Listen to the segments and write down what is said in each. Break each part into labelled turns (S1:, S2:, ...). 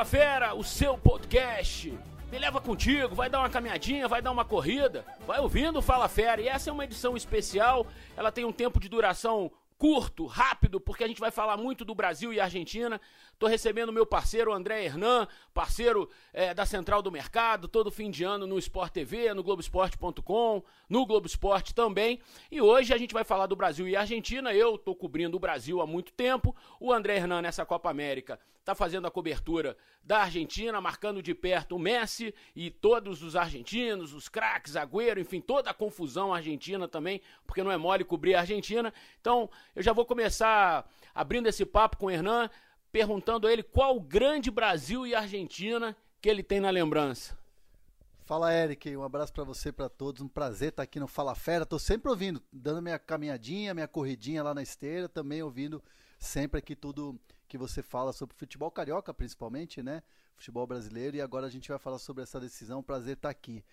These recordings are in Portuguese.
S1: Fala Fera, o seu podcast. Me leva contigo, vai dar uma caminhadinha, vai dar uma corrida, vai ouvindo Fala Fera. E essa é uma edição especial, ela tem um tempo de duração curto, rápido, porque a gente vai falar muito do Brasil e Argentina. Estou recebendo meu parceiro André Hernan, parceiro é, da Central do Mercado, todo fim de ano no Sport TV, no Globoesporte.com, no Globo Esporte também. E hoje a gente vai falar do Brasil e Argentina. Eu estou cobrindo o Brasil há muito tempo. O André Hernan, nessa Copa América, está fazendo a cobertura da Argentina, marcando de perto o Messi e todos os argentinos, os craques, Agüero, enfim, toda a confusão argentina também, porque não é mole cobrir a Argentina. Então, eu já vou começar abrindo esse papo com o Hernan perguntando a ele qual o grande Brasil e Argentina que ele tem na lembrança.
S2: Fala, Eric. Um abraço para você, para todos. Um prazer estar aqui no Fala Fera. Tô sempre ouvindo, dando minha caminhadinha, minha corridinha lá na esteira, também ouvindo sempre aqui tudo que você fala sobre futebol carioca, principalmente, né? Futebol brasileiro. E agora a gente vai falar sobre essa decisão. Prazer estar aqui.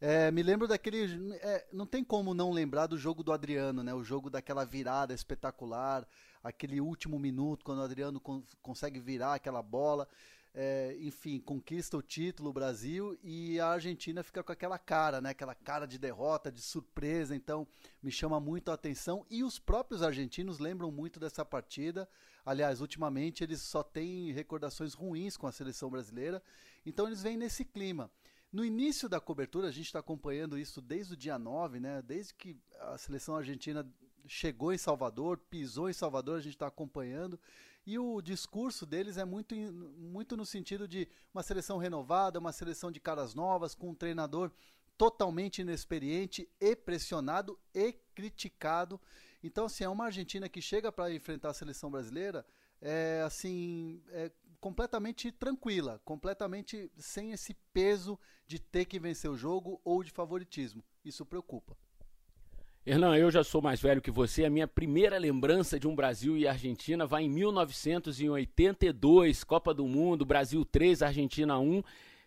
S2: É, me lembro daquele. É, não tem como não lembrar do jogo do Adriano, né? O jogo daquela virada espetacular, aquele último minuto, quando o Adriano con consegue virar aquela bola. É, enfim, conquista o título o Brasil e a Argentina fica com aquela cara, né? Aquela cara de derrota, de surpresa. Então, me chama muito a atenção. E os próprios argentinos lembram muito dessa partida. Aliás, ultimamente eles só têm recordações ruins com a seleção brasileira. Então, eles vêm nesse clima. No início da cobertura, a gente está acompanhando isso desde o dia 9, né? Desde que a seleção argentina chegou em Salvador, pisou em Salvador, a gente está acompanhando. E o discurso deles é muito, muito no sentido de uma seleção renovada, uma seleção de caras novas, com um treinador totalmente inexperiente e pressionado e criticado. Então, assim, é uma Argentina que chega para enfrentar a seleção brasileira, é assim, é completamente tranquila, completamente sem esse peso de ter que vencer o jogo ou de favoritismo. Isso preocupa.
S1: Hernan, eu já sou mais velho que você. A minha primeira lembrança de um Brasil e Argentina vai em 1982, Copa do Mundo, Brasil 3, Argentina 1,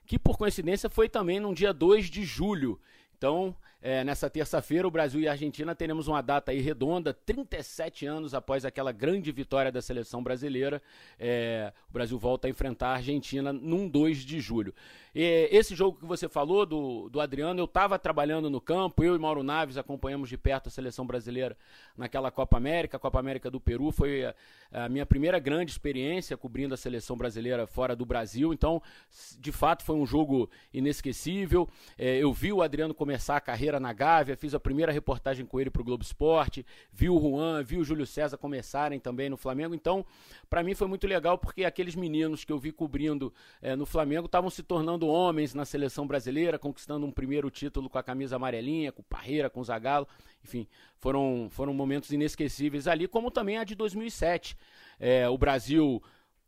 S1: que por coincidência foi também no dia 2 de julho. Então, é, nessa terça-feira, o Brasil e a Argentina teremos uma data aí redonda, 37 anos após aquela grande vitória da seleção brasileira. É, o Brasil volta a enfrentar a Argentina num 2 de julho. E, esse jogo que você falou do, do Adriano, eu estava trabalhando no campo, eu e Mauro Naves acompanhamos de perto a seleção brasileira naquela Copa América, a Copa América do Peru. Foi a, a minha primeira grande experiência cobrindo a seleção brasileira fora do Brasil. Então, de fato, foi um jogo inesquecível. É, eu vi o Adriano começar a carreira carreira na Gávea, fiz a primeira reportagem com ele para o Globo Esporte, vi o Juan, vi o Júlio César começarem também no Flamengo. Então, para mim foi muito legal porque aqueles meninos que eu vi cobrindo é, no Flamengo estavam se tornando homens na seleção brasileira, conquistando um primeiro título com a camisa amarelinha, com o Parreira, com o Zagallo. Enfim, foram, foram momentos inesquecíveis ali, como também a de 2007. É, o Brasil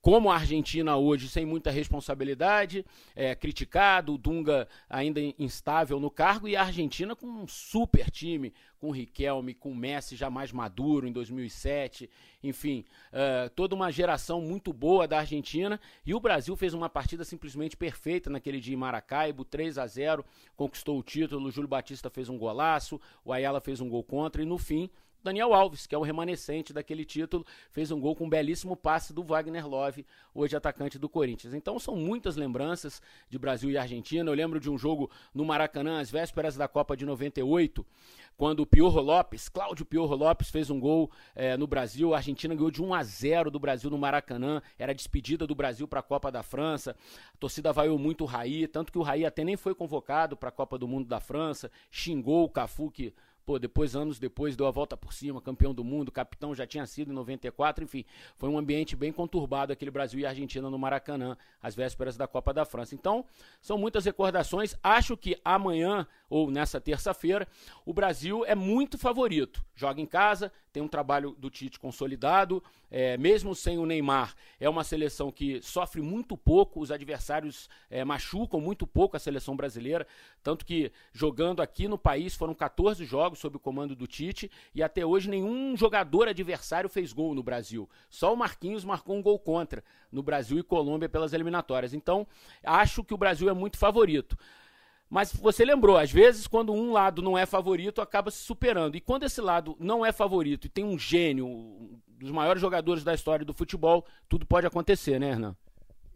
S1: como a Argentina hoje, sem muita responsabilidade, é, criticado, o Dunga ainda instável no cargo, e a Argentina com um super time, com Riquelme, com Messi já mais maduro em 2007, enfim, uh, toda uma geração muito boa da Argentina, e o Brasil fez uma partida simplesmente perfeita naquele dia em Maracaibo, 3 a 0 conquistou o título, o Júlio Batista fez um golaço, o Ayala fez um gol contra, e no fim Daniel Alves, que é o remanescente daquele título, fez um gol com um belíssimo passe do Wagner Love, hoje atacante do Corinthians. Então são muitas lembranças de Brasil e Argentina. Eu lembro de um jogo no Maracanã, às vésperas da Copa de 98, quando o Piorro Lopes, Cláudio Piorro Lopes, fez um gol é, no Brasil. A Argentina ganhou de 1 a 0 do Brasil no Maracanã. Era despedida do Brasil para a Copa da França. A torcida vaiou muito o Raí, tanto que o Raí até nem foi convocado para a Copa do Mundo da França. Xingou o Cafu, que Pô, depois, anos depois, deu a volta por cima, campeão do mundo, capitão já tinha sido em 94, enfim. Foi um ambiente bem conturbado aquele Brasil e Argentina no Maracanã, às vésperas da Copa da França. Então, são muitas recordações. Acho que amanhã, ou nessa terça-feira, o Brasil é muito favorito. Joga em casa, tem um trabalho do Tite consolidado, é, mesmo sem o Neymar, é uma seleção que sofre muito pouco, os adversários é, machucam muito pouco a seleção brasileira, tanto que jogando aqui no país foram 14 jogos sob o comando do Tite e até hoje nenhum jogador adversário fez gol no Brasil. Só o Marquinhos marcou um gol contra no Brasil e Colômbia pelas eliminatórias. Então, acho que o Brasil é muito favorito. Mas você lembrou, às vezes, quando um lado não é favorito, acaba se superando. E quando esse lado não é favorito e tem um gênio, um dos maiores jogadores da história do futebol, tudo pode acontecer, né, Hernan?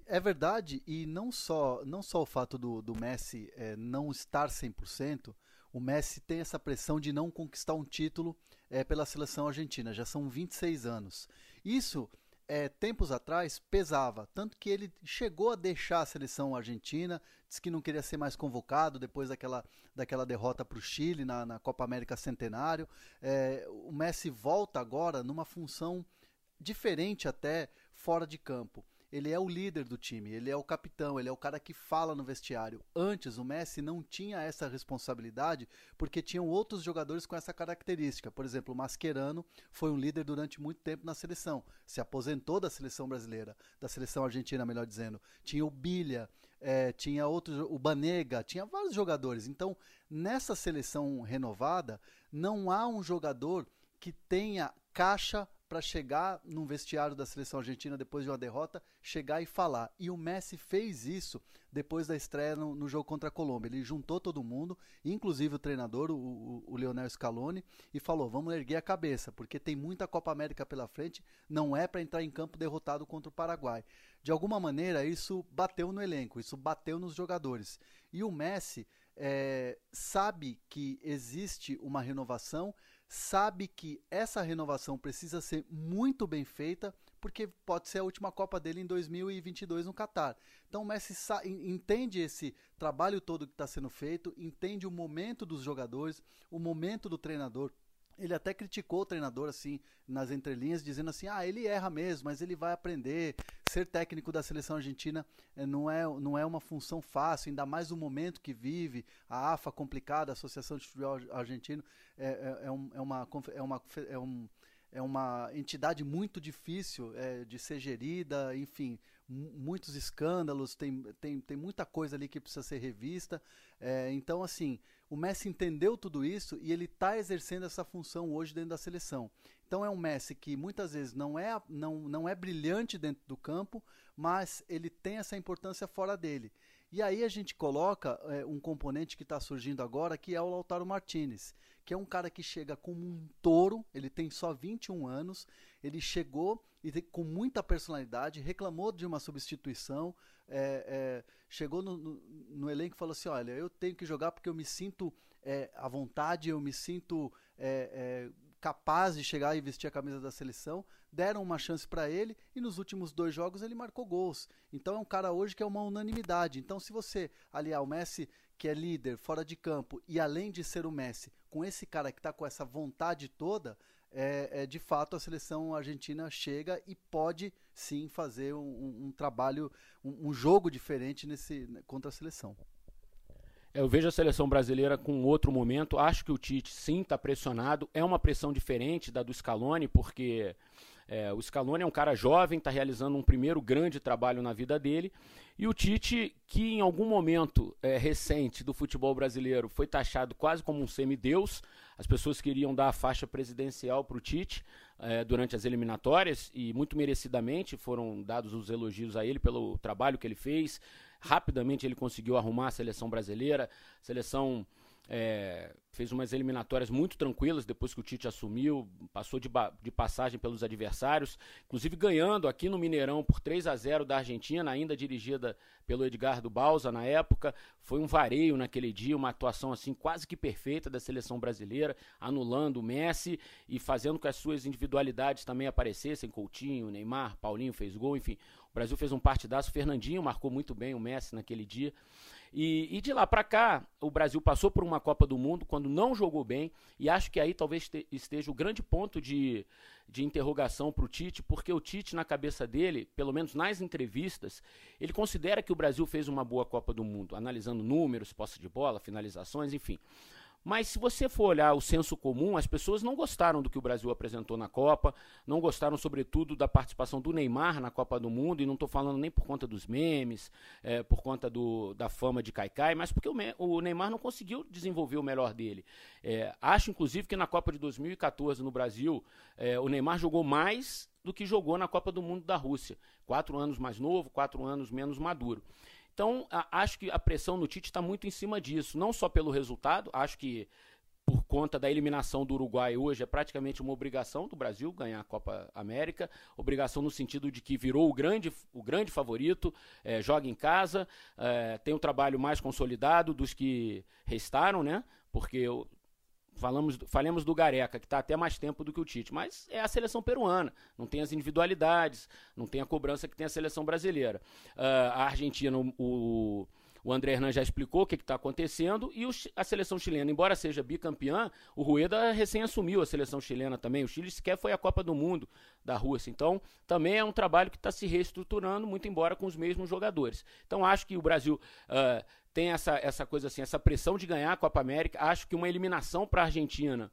S2: é verdade, e não só, não só o fato do, do Messi é, não estar 100%, o Messi tem essa pressão de não conquistar um título é, pela seleção argentina, já são 26 anos. Isso, é, tempos atrás, pesava, tanto que ele chegou a deixar a seleção argentina, disse que não queria ser mais convocado depois daquela, daquela derrota para o Chile na, na, Copa América Centenário. É, o Messi volta agora numa função diferente até fora de campo ele é o líder do time, ele é o capitão, ele é o cara que fala no vestiário. Antes, o Messi não tinha essa responsabilidade porque tinham outros jogadores com essa característica. Por exemplo, o Mascherano foi um líder durante muito tempo na seleção, se aposentou da seleção brasileira, da seleção argentina, melhor dizendo. Tinha o Bilha, é, tinha outros, o Banega, tinha vários jogadores. Então, nessa seleção renovada, não há um jogador que tenha caixa para chegar num vestiário da seleção argentina depois de uma derrota, chegar e falar. E o Messi fez isso depois da estreia no, no jogo contra a Colômbia. Ele juntou todo mundo, inclusive o treinador, o, o, o Leonel Scaloni, e falou: vamos erguer a cabeça, porque tem muita Copa América pela frente, não é para entrar em campo derrotado contra o Paraguai. De alguma maneira, isso bateu no elenco, isso bateu nos jogadores. E o Messi é, sabe que existe uma renovação sabe que essa renovação precisa ser muito bem feita, porque pode ser a última Copa dele em 2022 no Catar. Então o Messi entende esse trabalho todo que está sendo feito, entende o momento dos jogadores, o momento do treinador. Ele até criticou o treinador assim nas entrelinhas, dizendo assim: "Ah, ele erra mesmo, mas ele vai aprender. Ser técnico da seleção argentina eh, não é, não é uma função fácil, ainda mais no momento que vive, a AFA complicada, a Associação de Futebol Argentino é, é, é, um, é uma é uma é um é uma entidade muito difícil é, de ser gerida, enfim, muitos escândalos, tem, tem, tem muita coisa ali que precisa ser revista. É, então, assim, o Messi entendeu tudo isso e ele está exercendo essa função hoje dentro da seleção. Então é um Messi que muitas vezes não é, não, não é brilhante dentro do campo, mas ele tem essa importância fora dele. E aí a gente coloca é, um componente que está surgindo agora, que é o Lautaro Martinez, que é um cara que chega como um touro, ele tem só 21 anos, ele chegou e com muita personalidade, reclamou de uma substituição, é, é, chegou no, no, no, elenco e falou assim: olha, eu tenho que jogar porque eu me sinto é, à vontade, eu me sinto é, é, capaz de chegar e vestir a camisa da seleção. Deram uma chance para ele e nos últimos dois jogos ele marcou gols. Então é um cara hoje que é uma unanimidade. Então, se você aliar o Messi, que é líder fora de campo, e além de ser o Messi, com esse cara que está com essa vontade toda, é, é, de fato a seleção argentina chega e pode sim fazer um, um, um trabalho, um, um, jogo diferente nesse contra a seleção.
S1: Eu vejo a seleção brasileira com outro momento. Acho que o Tite sim está pressionado. É uma pressão diferente da do Scaloni, porque é, o Scaloni é um cara jovem, está realizando um primeiro grande trabalho na vida dele. E o Tite, que em algum momento é, recente do futebol brasileiro foi taxado quase como um semideus, as pessoas queriam dar a faixa presidencial para o Tite é, durante as eliminatórias e muito merecidamente foram dados os elogios a ele pelo trabalho que ele fez. Rapidamente ele conseguiu arrumar a seleção brasileira, seleção é, fez umas eliminatórias muito tranquilas depois que o Tite assumiu, passou de, de, passagem pelos adversários, inclusive ganhando aqui no Mineirão por 3 a 0 da Argentina, ainda dirigida pelo Edgardo Balsa na época. Foi um vareio naquele dia, uma atuação assim quase que perfeita da seleção brasileira, anulando o Messi e fazendo com que as suas individualidades também aparecessem. Coutinho, Neymar, Paulinho fez gol, enfim. O Brasil fez um partidaço, Fernandinho marcou muito bem o Messi naquele dia. E, e de lá para cá, o Brasil passou por uma Copa do Mundo quando não jogou bem, e acho que aí talvez te, esteja o grande ponto de, de interrogação para o Tite, porque o Tite, na cabeça dele, pelo menos nas entrevistas, ele considera que o Brasil fez uma boa Copa do Mundo, analisando números, posse de bola, finalizações, enfim. Mas se você for olhar o senso comum, as pessoas não gostaram do que o Brasil apresentou na Copa, não gostaram, sobretudo, da participação do Neymar na Copa do Mundo, e não estou falando nem por conta dos memes, é, por conta do, da fama de Caicai, mas porque o, o, Neymar não conseguiu desenvolver o melhor dele. É, acho, inclusive, que na Copa de 2014 no Brasil, é, o Neymar jogou mais do que jogou na Copa do Mundo da Rússia. Quatro anos mais novo, quatro anos menos maduro. Então, a, acho que a pressão no Tite está muito em cima disso, não só pelo resultado, acho que por conta da eliminação do Uruguai hoje, é praticamente uma obrigação do Brasil ganhar a Copa América. Obrigação no sentido de que virou o grande, o grande favorito, é, joga em casa, é, tem um trabalho mais consolidado dos que restaram, né? Porque Falamos, falemos do Gareca, que está até mais tempo do que o Tite, mas é a seleção peruana, não tem as individualidades, não tem a cobrança que tem a seleção brasileira. Uh, a Argentina, o, o André Hernan já explicou o que está acontecendo e o, a seleção chilena, embora seja bicampeã, o Rueda recém assumiu a seleção chilena também. O Chile sequer foi a Copa do Mundo da Rússia. Então, também é um trabalho que está se reestruturando, muito embora com os mesmos jogadores. Então, acho que o Brasil uh, tem essa, essa coisa assim, essa pressão de ganhar a Copa América. Acho que uma eliminação para a Argentina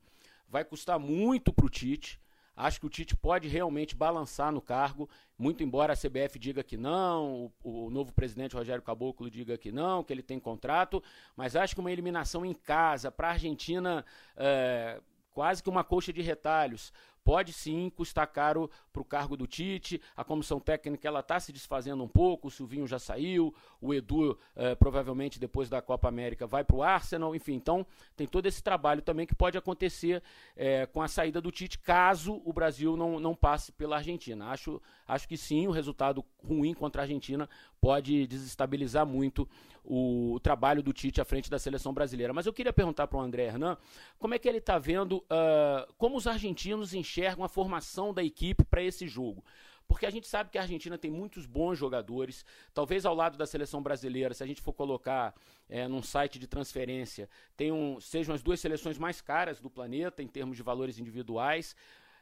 S1: vai custar muito para o Tite. Acho que o Tite pode realmente balançar no cargo, muito embora a CBF diga que não, o, o, novo presidente Rogério Caboclo diga que não, que ele tem contrato, mas acho que uma eliminação em casa para a Argentina, é, quase que uma coxa de retalhos, pode sim custar caro para o cargo do Tite. A comissão técnica ela está se desfazendo um pouco. O Silvinho já saiu, o Edu eh, provavelmente depois da Copa América vai para o Arsenal. Enfim, então tem todo esse trabalho também que pode acontecer eh, com a saída do Tite caso o Brasil não, não passe pela Argentina. Acho, acho que sim, o resultado ruim contra a Argentina pode desestabilizar muito o, o, trabalho do Tite à frente da seleção brasileira. Mas eu queria perguntar para o André Hernan como é que ele está vendo uh, como os argentinos enxergam a formação da equipe para esse jogo. Porque a gente sabe que a Argentina tem muitos bons jogadores. Talvez ao lado da seleção brasileira, se a gente for colocar é, num site de transferência, tenham, sejam as duas seleções mais caras do planeta em termos de valores individuais.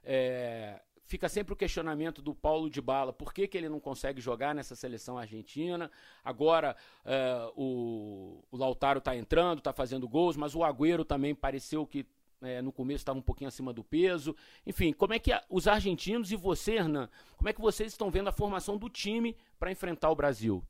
S1: É, fica sempre o questionamento do Paulo de Bala, por que, que ele não consegue jogar nessa seleção argentina? Agora uh, o, o, Lautaro está entrando, está fazendo gols, mas o Agüero também pareceu que é, no começo estava um pouquinho acima do peso. Enfim, como é que a, os argentinos e você, Hernan, como é que vocês estão vendo a formação do time para enfrentar o Brasil?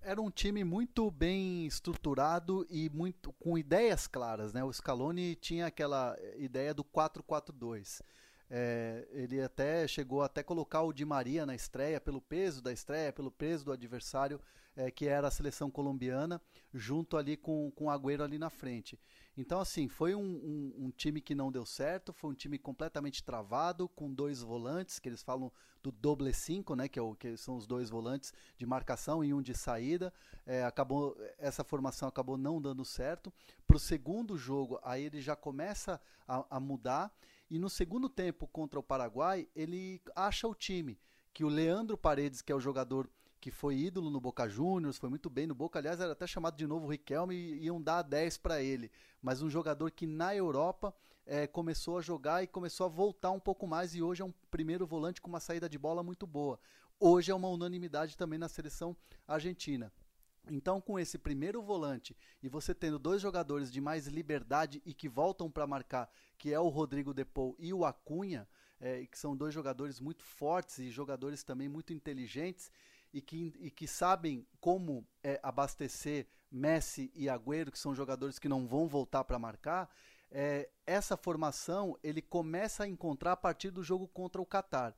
S2: Era um time muito bem estruturado e muito com ideias claras, né? O Scaloni tinha aquela ideia do 4-4-2. É, ele até chegou até colocar o Di Maria na estreia, pelo peso da estreia, pelo peso do adversário, é, que era a seleção colombiana, junto ali com, com o Agüero ali na frente. Então, assim, foi um, um, um, time que não deu certo, foi um time completamente travado, com dois volantes, que eles falam do doble cinco, né, que, é o, que são os dois volantes de marcação e um de saída. É, acabou, essa formação acabou não dando certo. Para o segundo jogo, aí ele já começa a, a mudar e no segundo tempo contra o Paraguai, ele acha o time. Que o Leandro Paredes, que é o jogador que foi ídolo no Boca Juniors, foi muito bem no Boca, aliás, era até chamado de novo Riquelme e iam dar 10 para ele. Mas um jogador que na Europa é, começou a jogar e começou a voltar um pouco mais e hoje é um primeiro volante com uma saída de bola muito boa. Hoje é uma unanimidade também na seleção argentina. Então, com esse primeiro volante e você tendo dois jogadores de mais liberdade e que voltam para marcar, que é o Rodrigo Depou e o Acunha, é, que são dois jogadores muito fortes e jogadores também muito inteligentes e que, e que sabem como é, abastecer Messi e Agüero, que são jogadores que não vão voltar para marcar, é, essa formação ele começa a encontrar a partir do jogo contra o Catar.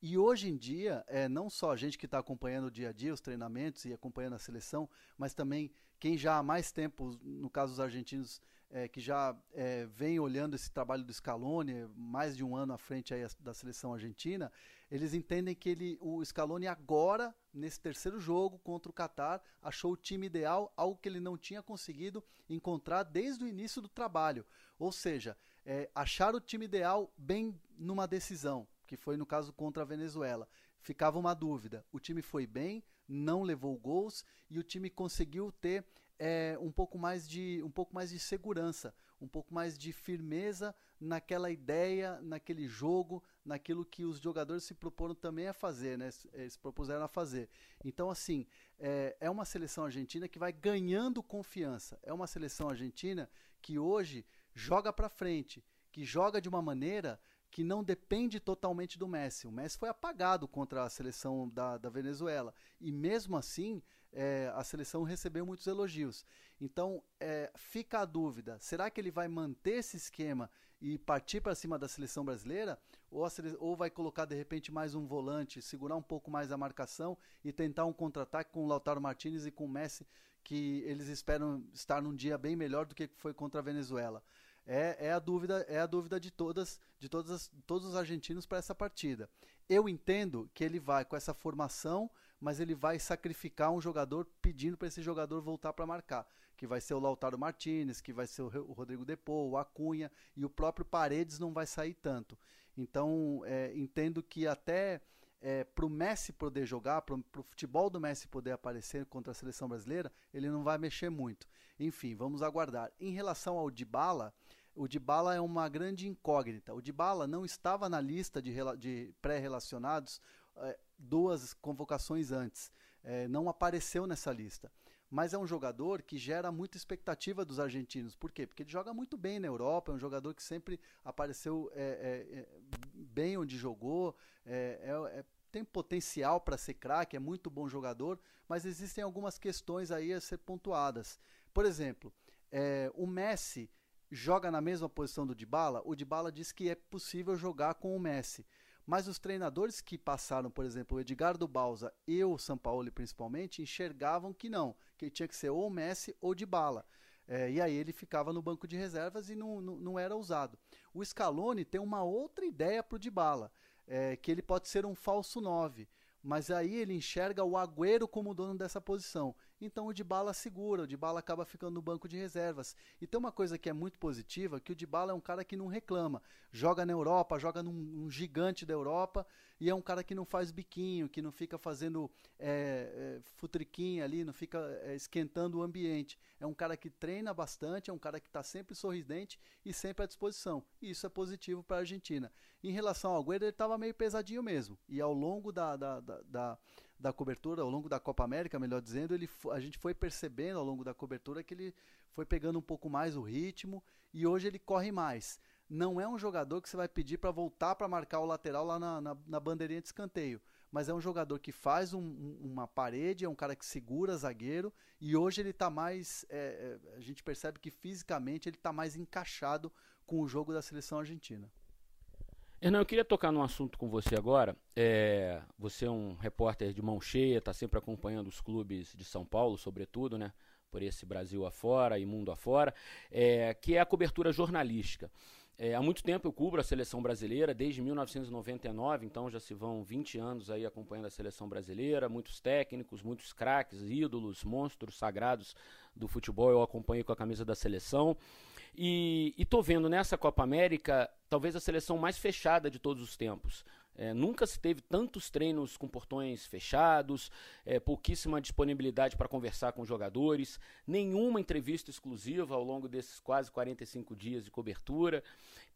S2: E hoje em dia, é, não só a gente que está acompanhando o dia a dia, os treinamentos e acompanhando a seleção, mas também quem já há mais tempo, no caso dos argentinos, é, que já é, vem olhando esse trabalho do Scaloni, mais de um ano à frente aí da seleção argentina, eles entendem que ele, o Scaloni agora, nesse terceiro jogo contra o Catar, achou o time ideal, algo que ele não tinha conseguido encontrar desde o início do trabalho. Ou seja, é, achar o time ideal bem numa decisão que foi no caso contra a Venezuela. Ficava uma dúvida. O time foi bem, não levou gols e o time conseguiu ter é, um pouco mais de um pouco mais de segurança, um pouco mais de firmeza naquela ideia, naquele jogo, naquilo que os jogadores se proporam também a fazer, né? Se propuseram a fazer. Então, assim, é, é uma seleção argentina que vai ganhando confiança. É uma seleção argentina que hoje joga para frente, que joga de uma maneira que não depende totalmente do Messi. O Messi foi apagado contra a seleção da, da Venezuela e mesmo assim é, a seleção recebeu muitos elogios. Então é, fica a dúvida: será que ele vai manter esse esquema e partir para cima da seleção brasileira? Ou, ou vai colocar de repente mais um volante, segurar um pouco mais a marcação e tentar um contra-ataque com o Lautaro Martinez e com o Messi, que eles esperam estar num dia bem melhor do que foi contra a Venezuela? É, é a dúvida, é a dúvida de todas, de todas as, todos os argentinos para essa partida. Eu entendo que ele vai com essa formação, mas ele vai sacrificar um jogador pedindo para esse jogador voltar para marcar, que vai ser o Lautaro Martinez, que vai ser o Rodrigo Depô, o Acunha e o próprio Paredes não vai sair tanto. Então, é, entendo que até é, para o Messi poder jogar, para o futebol do Messi poder aparecer contra a seleção brasileira, ele não vai mexer muito. Enfim, vamos aguardar. Em relação ao Dybala, o Dybala é uma grande incógnita. O Dybala não estava na lista de, de pré-relacionados é, duas convocações antes. É, não apareceu nessa lista. Mas é um jogador que gera muita expectativa dos argentinos. Por quê? Porque ele joga muito bem na Europa, é um jogador que sempre apareceu é, é, é bem onde jogou, é, tem potencial para ser craque, é muito bom jogador, mas existem algumas questões aí a ser pontuadas. Por exemplo, o Messi joga na mesma posição do Dybala, o Dybala diz que é possível jogar com o Messi. Mas os treinadores que passaram, por exemplo, o Edgardo Balsa e o Sampaoli principalmente, enxergavam que não, que tinha que ser ou Messi ou Dybala. É, e aí ele ficava no banco de reservas e não, não, não era usado. O Scaloni tem uma outra ideia para o Dybala, é, que ele pode ser um falso 9 mas aí ele enxerga o Agüero como dono dessa posição. Então o Dybala segura, o Dybala acaba ficando no banco de reservas. E tem uma coisa que é muito positiva, que o Dybala é um cara que não reclama. Joga na Europa, joga num, gigante da Europa, e é um cara que não faz biquinho, que não fica fazendo é, é, futriquinha ali, não fica é, esquentando o ambiente. É um cara que treina bastante, é um cara que está sempre sorridente e sempre à disposição. E isso é positivo para a Argentina. Em relação ao Agüero, ele estava meio pesadinho mesmo. E ao longo da, da, da, da da cobertura, ao longo da Copa América, melhor dizendo, ele, a gente foi percebendo ao longo da cobertura que ele foi pegando um pouco mais o ritmo e hoje ele corre mais não é um jogador que você vai pedir para voltar para marcar o lateral lá na, na, na, bandeirinha de escanteio. Mas é um jogador que faz um, um, uma parede, é um cara que segura zagueiro e hoje ele está mais. É, é, a gente percebe que fisicamente ele está mais encaixado com o jogo da seleção argentina.
S1: Hernan, eu queria tocar num assunto com você agora. É, você é um repórter de mão cheia, está sempre acompanhando os clubes de São Paulo, sobretudo, né? Por esse Brasil afora e mundo afora, é, que é a cobertura jornalística. É, há muito tempo eu cubro a seleção brasileira, desde 1999, então já se vão 20 anos aí acompanhando a seleção brasileira, muitos técnicos, muitos craques, ídolos, monstros sagrados do futebol eu acompanho com a camisa da seleção. E, estou vendo nessa Copa América talvez a seleção mais fechada de todos os tempos. É, nunca se teve tantos treinos com portões fechados, é, pouquíssima disponibilidade para conversar com jogadores, nenhuma entrevista exclusiva ao longo desses quase 45 dias de cobertura.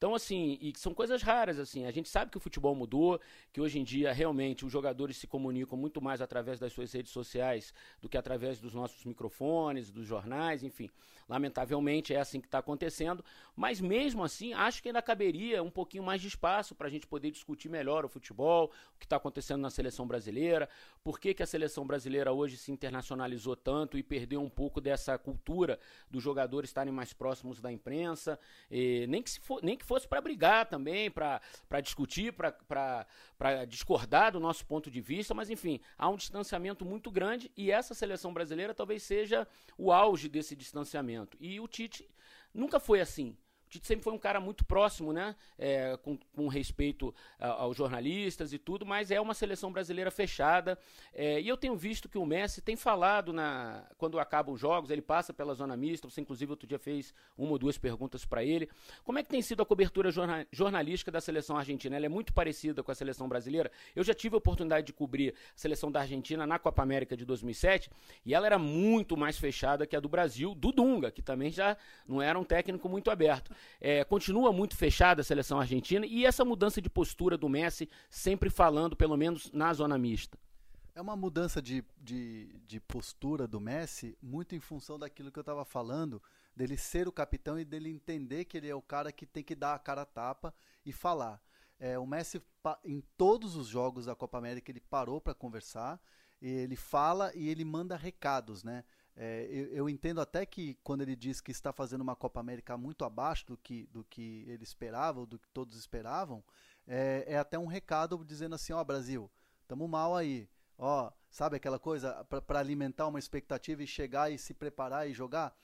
S1: Então, assim, e são coisas raras, assim. A gente sabe que o futebol mudou, que hoje em dia realmente os jogadores se comunicam muito mais através das suas redes sociais do que através dos nossos microfones, dos jornais, enfim. Lamentavelmente é assim que está acontecendo, mas mesmo assim acho que ainda caberia um pouquinho mais de espaço para a gente poder discutir melhor o futebol, o que está acontecendo na seleção brasileira, por que, que a seleção brasileira hoje se internacionalizou tanto e perdeu um pouco dessa cultura dos jogadores estarem mais próximos da imprensa, nem que, for, nem que fosse para brigar também, para discutir, para discordar do nosso ponto de vista, mas enfim, há um distanciamento muito grande e essa seleção brasileira talvez seja o auge desse distanciamento. E o Tite nunca foi assim. Tite sempre foi um cara muito próximo, né? É, com, com, respeito aos jornalistas e tudo, mas é uma seleção brasileira fechada. É, e eu tenho visto que o Messi tem falado na quando acabam os jogos, ele passa pela zona mista. Você, inclusive, outro dia fez uma ou duas perguntas para ele. Como é que tem sido a cobertura jorna, jornalística da seleção argentina? Ela é muito parecida com a seleção brasileira. Eu já tive a oportunidade de cobrir a seleção da Argentina na Copa América de 2007 e ela era muito mais fechada que a do Brasil, do Dunga, que também já não era um técnico muito aberto. É, continua muito fechada a seleção argentina e essa mudança de postura do Messi, sempre falando, pelo menos na zona mista.
S2: É uma mudança de, de, de postura do Messi muito em função daquilo que eu estava falando, dele ser o capitão e dele entender que ele é o cara que tem que dar a cara a tapa e falar. É, o Messi, em todos os jogos da Copa América, ele parou para conversar, ele fala e ele manda recados, né? É, eu, eu, entendo até que quando ele diz que está fazendo uma Copa América muito abaixo do que, do que ele esperava, ou do que todos esperavam, é, é até um recado dizendo assim: ó, Brasil, estamos mal aí. Ó, sabe aquela coisa para alimentar uma expectativa e chegar e se preparar e jogar?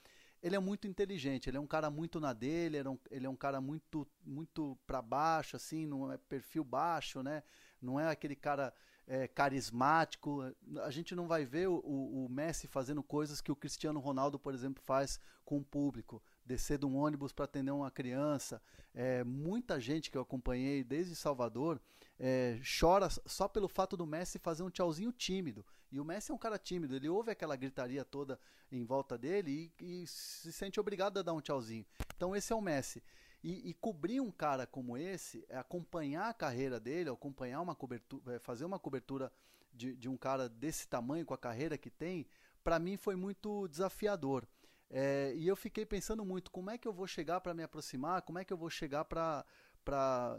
S2: ele é muito inteligente, ele é um cara muito na dele, ele é um, ele é um cara muito muito para baixo, assim, não é perfil baixo, né? Não é aquele cara é, carismático. A gente não vai ver o, o, Messi fazendo coisas que o Cristiano Ronaldo, por exemplo, faz com o público. Descer de um ônibus para atender uma criança. É, muita gente que eu acompanhei desde Salvador é, chora só pelo fato do Messi fazer um tchauzinho tímido. E o Messi é um cara tímido, ele ouve aquela gritaria toda em volta dele e, e se sente obrigado a dar um tchauzinho. Então esse é o Messi. E, e, cobrir um cara como esse, é acompanhar a carreira dele, acompanhar uma cobertura, é, fazer uma cobertura de, de um cara desse tamanho, com a carreira que tem, para mim foi muito desafiador. É, e eu fiquei pensando muito como é que eu vou chegar para me aproximar, como é que eu vou chegar para,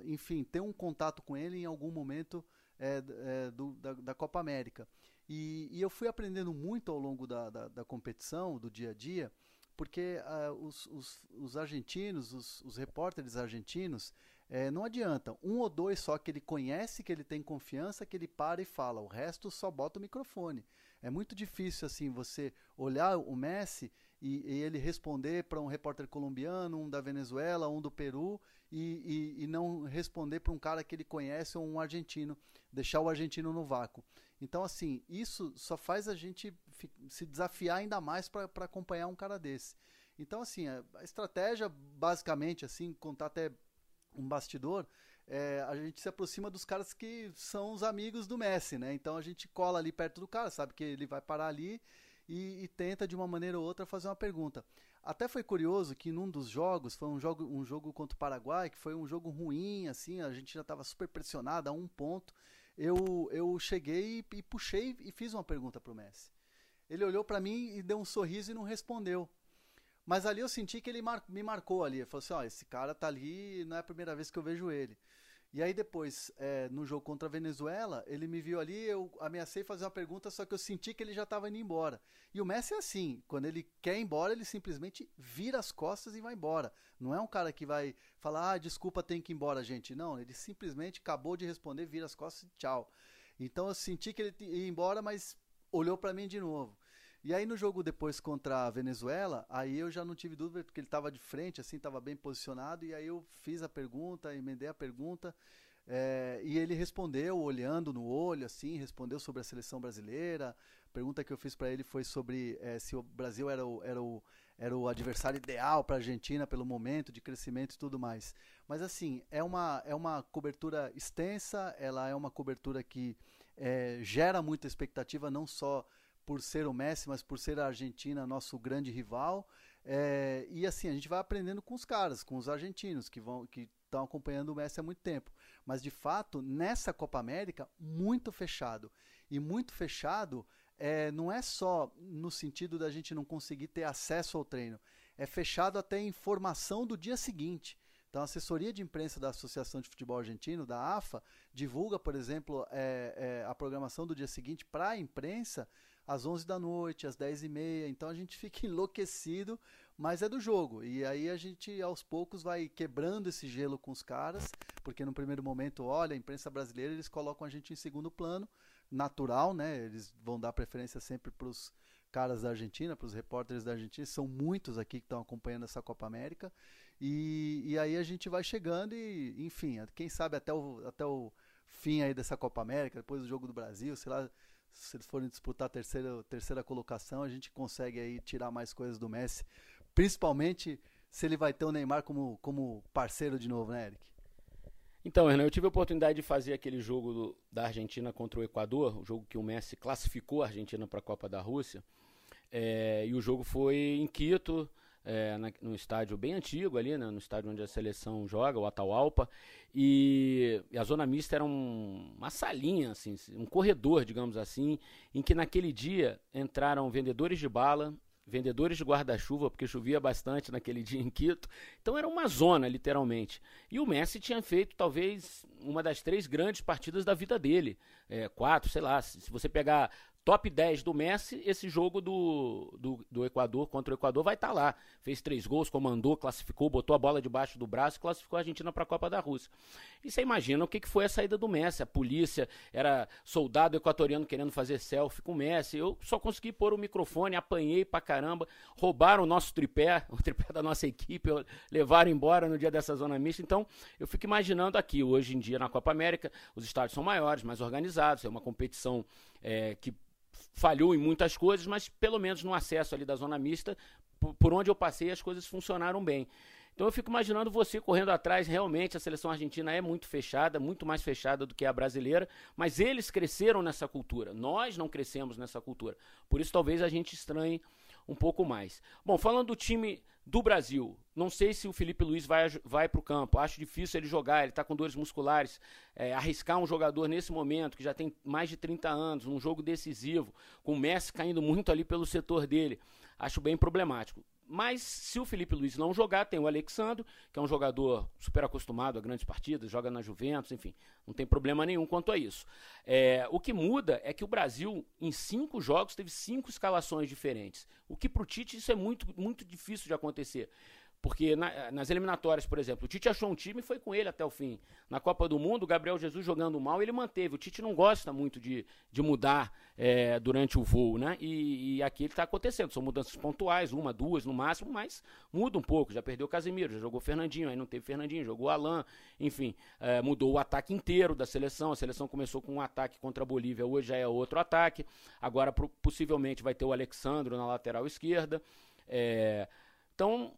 S2: enfim, ter um contato com ele em algum momento é, é, do, da, da, Copa América. E, e, eu fui aprendendo muito ao longo da, da, da competição, do dia a dia, porque uh, os, os, os, argentinos, os, os repórteres argentinos, é, não adianta. Um ou dois só que ele conhece, que ele tem confiança, que ele para e fala. O resto só bota o microfone. É muito difícil assim você olhar o Messi e, e ele responder para um repórter colombiano, um da Venezuela, um do Peru e, e, e não responder para um cara que ele conhece ou um argentino, deixar o argentino no vácuo. Então, assim, isso só faz a gente se desafiar ainda mais para acompanhar um cara desse. Então, assim, a, estratégia, basicamente, assim, contar até um bastidor, é, a gente se aproxima dos caras que são os amigos do Messi, né? Então a gente cola ali perto do cara, sabe que ele vai parar ali e, e, tenta de uma maneira ou outra fazer uma pergunta. Até foi curioso que num dos jogos, foi um jogo, um jogo contra o Paraguai, que foi um jogo ruim, assim, a gente já estava super pressionado a um ponto eu, eu cheguei e, e puxei e fiz uma pergunta para o Messi. Ele olhou para mim e deu um sorriso e não respondeu. Mas ali eu senti que ele mar, me marcou ali. Ele falou assim: ó, esse cara tá ali, não é a primeira vez que eu vejo ele. E aí depois, é, no jogo contra a Venezuela, ele me viu ali, eu ameacei fazer uma pergunta, só que eu senti que ele já estava indo embora. E o Messi é assim, quando ele quer ir embora, ele simplesmente vira as costas e vai embora. Não é um cara que vai falar, ah, desculpa, tem que ir embora, gente. Não, ele simplesmente acabou de responder, vira as costas e tchau. Então eu senti que ele ia embora, mas olhou para mim de novo. E aí no jogo depois contra a Venezuela, aí eu já não tive dúvida, porque ele estava de frente, assim, estava bem posicionado, e aí eu fiz a pergunta, emendei a pergunta, é, e ele respondeu, olhando no olho, assim, respondeu sobre a seleção brasileira. A pergunta que eu fiz para ele foi sobre é, se o Brasil era o, era o, era o adversário ideal para a Argentina pelo momento de crescimento e tudo mais. Mas assim, é uma, é uma cobertura extensa, ela é uma cobertura que é, gera muita expectativa, não só por ser o Messi, mas por ser a Argentina nosso grande rival. É, e assim, a gente vai aprendendo com os caras, com os argentinos que vão que estão acompanhando o Messi há muito tempo. Mas de fato, nessa Copa América, muito fechado. E muito fechado é, não é só no sentido da gente não conseguir ter acesso ao treino, é fechado até a informação do dia seguinte. Então, a assessoria de imprensa da Associação de Futebol Argentino, da AFA, divulga, por exemplo, é, é, a programação do dia seguinte para a imprensa às 11 da noite, às 10 e meia. Então a gente fica enlouquecido, mas é do jogo. E aí a gente aos poucos vai quebrando esse gelo com os caras, porque no primeiro momento, olha, a imprensa brasileira eles colocam a gente em segundo plano, natural, né? Eles vão dar preferência sempre para os caras da Argentina, para os repórteres da Argentina, são muitos aqui que estão acompanhando essa Copa América. E, e aí a gente vai chegando e, enfim, quem sabe até o, até o fim aí dessa Copa América, depois do jogo do Brasil, sei lá, se eles forem disputar a terceira, terceira colocação, a gente consegue aí tirar mais coisas do Messi, principalmente se ele vai ter o Neymar como, como parceiro de novo, né, Eric?
S1: Então, Renan, eu tive a oportunidade de fazer aquele jogo do, da Argentina contra o Equador, o jogo que o Messi classificou a Argentina para a Copa da Rússia. É, e o jogo foi em Quito, é, na, num estádio bem antigo ali, né, no estádio onde a seleção joga, o Atahualpa, e, e a zona mista era um, uma salinha, assim, um corredor, digamos assim, em que naquele dia entraram vendedores de bala, vendedores de guarda-chuva, porque chovia bastante naquele dia em Quito. Então era uma zona, literalmente. E o Messi tinha feito talvez uma das três grandes partidas da vida dele. É, quatro, sei lá, se, se você pegar top 10 do Messi, esse jogo do, do, do Equador contra o Equador vai estar tá lá. Fez três gols, comandou, classificou, botou a bola debaixo do braço e classificou a Argentina para a Copa da Rússia. E você imagina o que, que foi a saída do Messi. A polícia era soldado equatoriano querendo fazer selfie com o Messi. Eu só consegui pôr o microfone, apanhei pra caramba, roubaram o nosso tripé, o tripé da nossa equipe, levaram embora no dia dessa zona mista. Então, eu fico imaginando aqui, hoje em dia na Copa América, os estádios são maiores, mais organizados, é uma competição é, que falhou em muitas coisas, mas pelo menos no acesso ali da zona mista, por, onde eu passei, as coisas funcionaram bem. Então eu fico imaginando você correndo atrás. Realmente a seleção argentina é muito fechada, muito mais fechada do que a brasileira, mas eles cresceram nessa cultura. Nós não crescemos nessa cultura. Por isso talvez a gente estranhe um pouco mais. Bom, falando do time do Brasil, não sei se o Felipe Luiz vai, vai para o campo. Acho difícil ele jogar, ele está com dores musculares. É, arriscar um jogador nesse momento, que já tem mais de 30 anos, num jogo decisivo, com o Messi caindo muito ali pelo setor dele, acho bem problemático. Mas se o Felipe Luiz não jogar, tem o Alexandre, que é um jogador super acostumado a grandes partidas, joga na Juventus, enfim, não tem problema nenhum quanto a isso. É, o que muda é que o Brasil, em cinco jogos, teve cinco escalações diferentes. O que para o Tite isso é muito, muito difícil de acontecer. Porque na, nas eliminatórias, por exemplo, o Tite achou um time e foi com ele até o fim. Na Copa do Mundo, o Gabriel Jesus jogando mal, ele manteve. O Tite não gosta muito de, de mudar é, durante o voo, né? E, e aqui está acontecendo. São mudanças pontuais, uma, duas no máximo, mas muda um pouco. Já perdeu o Casemiro, já jogou Fernandinho, aí não teve Fernandinho, jogou Alain, enfim, é, mudou o ataque inteiro da seleção. A seleção começou com um ataque contra a Bolívia, hoje já é outro ataque. Agora possivelmente vai ter o Alexandro na lateral esquerda. É, então,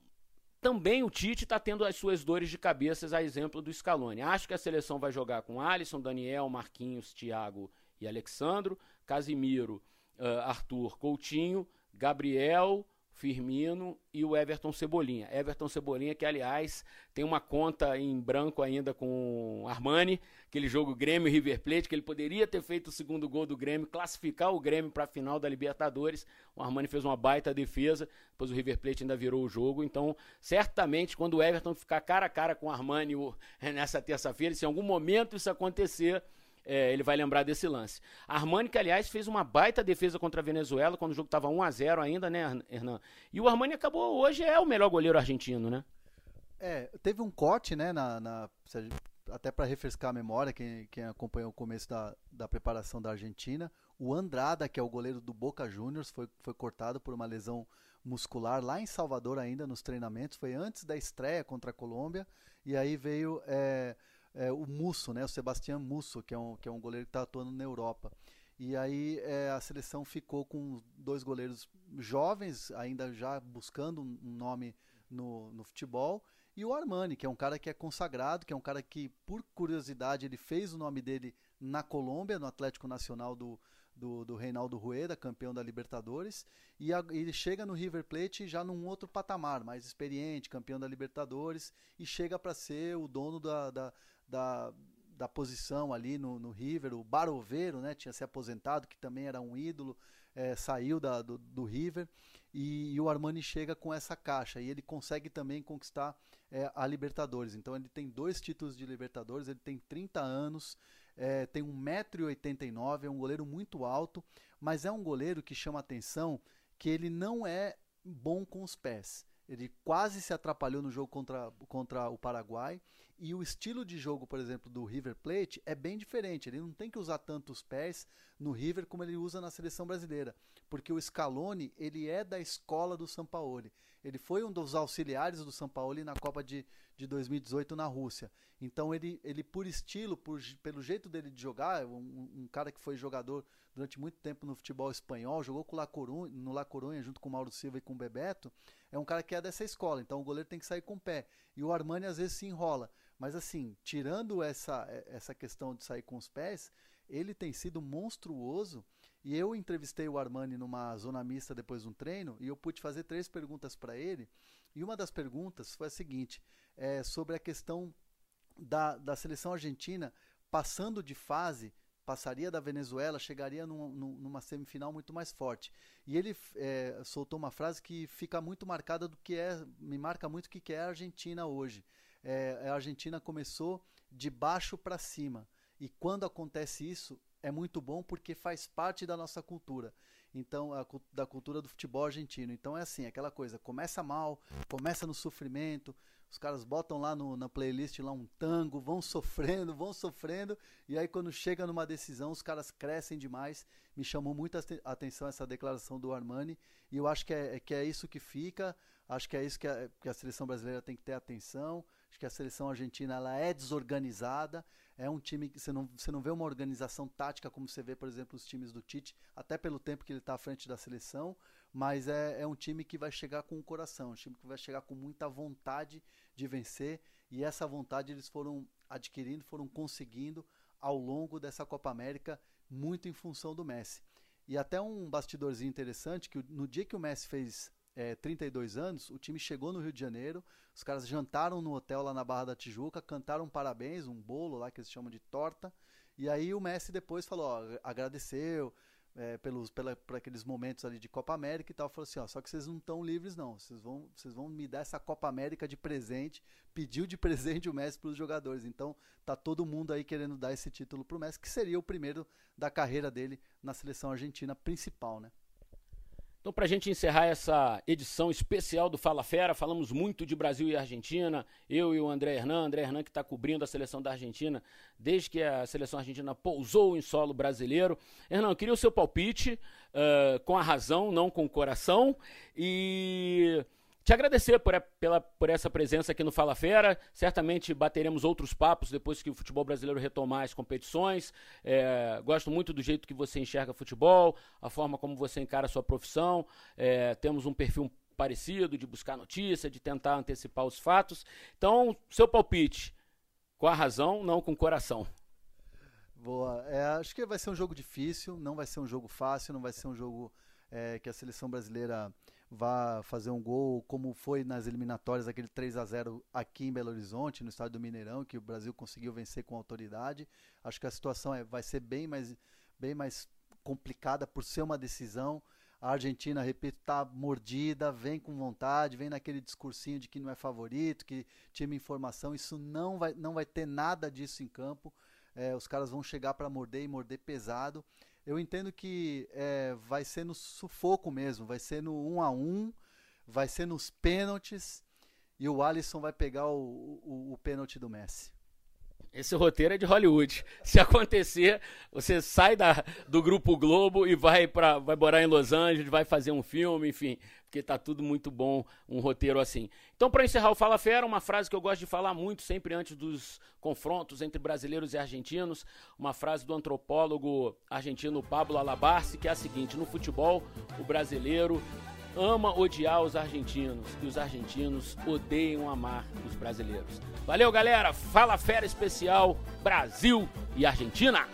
S1: também o Tite está tendo as suas dores de cabeças, a exemplo do Scaloni. Acho que a seleção vai jogar com Alisson, Daniel, Marquinhos, Thiago e Alexandro, Casimiro, uh, Arthur, Coutinho, Gabriel, Firmino e o Everton Cebolinha. Everton Cebolinha, que aliás tem uma conta em branco ainda com Armani, aquele jogo Grêmio River Plate, que ele poderia ter feito o segundo gol do Grêmio, classificar o Grêmio para a final da Libertadores. O Armani fez uma baita defesa, depois o River Plate ainda virou o jogo. Então, certamente, quando o Everton ficar cara a cara com o Armani nessa terça-feira, se em algum momento isso acontecer é, ele vai lembrar desse lance. Armani, que aliás fez uma baita defesa contra a Venezuela, quando o jogo estava 1 a 0 ainda, né, Hernan? E o Armani acabou, hoje é o melhor goleiro argentino, né?
S2: É, teve um corte, né, na, na até para refrescar a memória, quem, quem acompanhou o começo da, da preparação da Argentina, o Andrada, que é o goleiro do Boca Juniors, foi, foi cortado por uma lesão muscular lá em Salvador ainda, nos treinamentos, foi antes da estreia contra a Colômbia, e aí veio... É, é, o Musso, né, o Sebastião Musso, que é um, que é um goleiro que está atuando na Europa. E aí é, a seleção ficou com dois goleiros jovens, ainda já buscando um nome no, no futebol, e o Armani, que é um cara que é consagrado, que é um cara que, por curiosidade, ele fez o nome dele na Colômbia, no Atlético Nacional do, do, do Reinaldo Rueda, campeão da Libertadores, e a, ele chega no River Plate já num outro patamar, mais experiente, campeão da Libertadores, e chega para ser o dono da, da, da, da posição ali no, no River, o Baroveiro, né, tinha se aposentado, que também era um ídolo, é, saiu da, do, do River, e, e, o Armani chega com essa caixa, e ele consegue também conquistar é, a Libertadores. Então ele tem dois títulos de Libertadores, ele tem 30 anos, é, tem 1,89m, é um goleiro muito alto, mas é um goleiro que chama atenção que ele não é bom com os pés. Ele quase se atrapalhou no jogo contra, contra o Paraguai. E o estilo de jogo, por exemplo, do River Plate é bem diferente. Ele não tem que usar tantos pés no River como ele usa na seleção brasileira. Porque o Scaloni, ele é da escola do Sampaoli. Ele foi um dos auxiliares do Sampaoli na Copa de, de 2018 na Rússia. Então ele, ele por estilo, por, pelo jeito dele de jogar, um, um cara que foi jogador durante muito tempo no futebol espanhol, jogou com La Corunha, no La Corunha junto com o Mauro Silva e com o Bebeto, é um cara que é dessa escola, então o goleiro tem que sair com o pé. E o Armani às vezes se enrola. Mas assim, tirando essa, essa questão de sair com os pés, ele tem sido monstruoso. E eu entrevistei o Armani numa zona mista depois de um treino e eu pude fazer três perguntas para ele. E uma das perguntas foi a seguinte: é, sobre a questão da, da seleção argentina passando de fase passaria da Venezuela, chegaria num, numa semifinal muito mais forte. E ele é, soltou uma frase que fica muito marcada do que é, me marca muito o que é a Argentina hoje. É, a Argentina começou de baixo para cima. E quando acontece isso, é muito bom porque faz parte da nossa cultura. Então, a, da cultura do futebol argentino. Então é assim, aquela coisa, começa mal, começa no sofrimento, os caras botam lá no, na playlist lá um tango, vão sofrendo, vão sofrendo, e aí quando chega numa decisão, os caras crescem demais. Me chamou muito a atenção essa declaração do Armani, e eu acho que é, que é isso que fica, acho que é isso que a, que a seleção brasileira tem que ter atenção. Acho que a seleção argentina ela é desorganizada, é um time que você não, você não vê uma organização tática como você vê, por exemplo, os times do Tite, até pelo tempo que ele está à frente da seleção, mas é, é um time que vai chegar com o coração, um time que vai chegar com muita vontade de vencer, e essa vontade eles foram adquirindo, foram conseguindo ao longo dessa Copa América, muito em função do Messi. E até um bastidorzinho interessante, que no dia que o Messi fez é, 32 anos, o time chegou no Rio de Janeiro, os caras jantaram no hotel lá na Barra da Tijuca, cantaram parabéns, um bolo lá que eles chamam de torta, e aí o Messi depois falou, ó, agradeceu é, pelos, pela, por aqueles momentos ali de Copa América e tal, falou assim, ó, só que vocês não estão livres não, vocês vão, vocês vão me dar essa Copa América de presente, pediu de presente o Messi para os jogadores, então tá todo mundo aí querendo dar esse título pro Messi, que seria o primeiro da carreira dele na seleção argentina principal, né?
S1: Então, para a gente encerrar essa edição especial do Fala Fera, falamos muito de Brasil e Argentina. Eu e o André Hernan, André Hernan que está cobrindo a seleção da Argentina desde que a seleção argentina pousou em solo brasileiro. Hernan, queria o seu palpite, uh, com a razão, não com o coração. E te agradecer por, pela, por essa presença aqui no Fala Fera. Certamente bateremos outros papos depois que o futebol brasileiro retomar as competições. É, gosto muito do jeito que você enxerga futebol, a forma como você encara a sua profissão. É, temos um perfil parecido de buscar notícia, de tentar antecipar os fatos. Então, seu palpite, com a razão, não com o coração.
S2: Boa. É, acho que vai ser um jogo difícil, não vai ser um jogo fácil, não vai ser um jogo é, que a seleção brasileira vá fazer um gol, como foi nas eliminatórias, aquele 3 a 0 aqui em Belo Horizonte, no estádio do Mineirão, que o Brasil conseguiu vencer com autoridade. Acho que a situação é, vai ser bem mais, bem mais complicada por ser uma decisão. A Argentina, repito, está mordida, vem com vontade, vem naquele discursinho de que não é favorito, que time informação. Isso não vai, não vai ter nada disso em campo. É, os caras vão chegar para morder e morder pesado eu entendo que é, vai ser no sufoco mesmo, vai ser no 1 um a 1 um, vai ser nos pênaltis e o Alisson vai pegar o, o, o pênalti do Messi.
S1: Esse roteiro é de Hollywood. Se acontecer, você sai da, do Grupo Globo e vai para vai morar em Los Angeles, vai fazer um filme, enfim, porque tá tudo muito bom, um roteiro assim. Então, para encerrar o Fala Fera, uma frase que eu gosto de falar muito, sempre antes dos confrontos entre brasileiros e argentinos, uma frase do antropólogo argentino Pablo Alabarce, que é a seguinte: no futebol, o brasileiro ama odiar os argentinos e os argentinos odeiam amar os brasileiros. Valeu, galera. Fala Fera Especial Brasil e Argentina.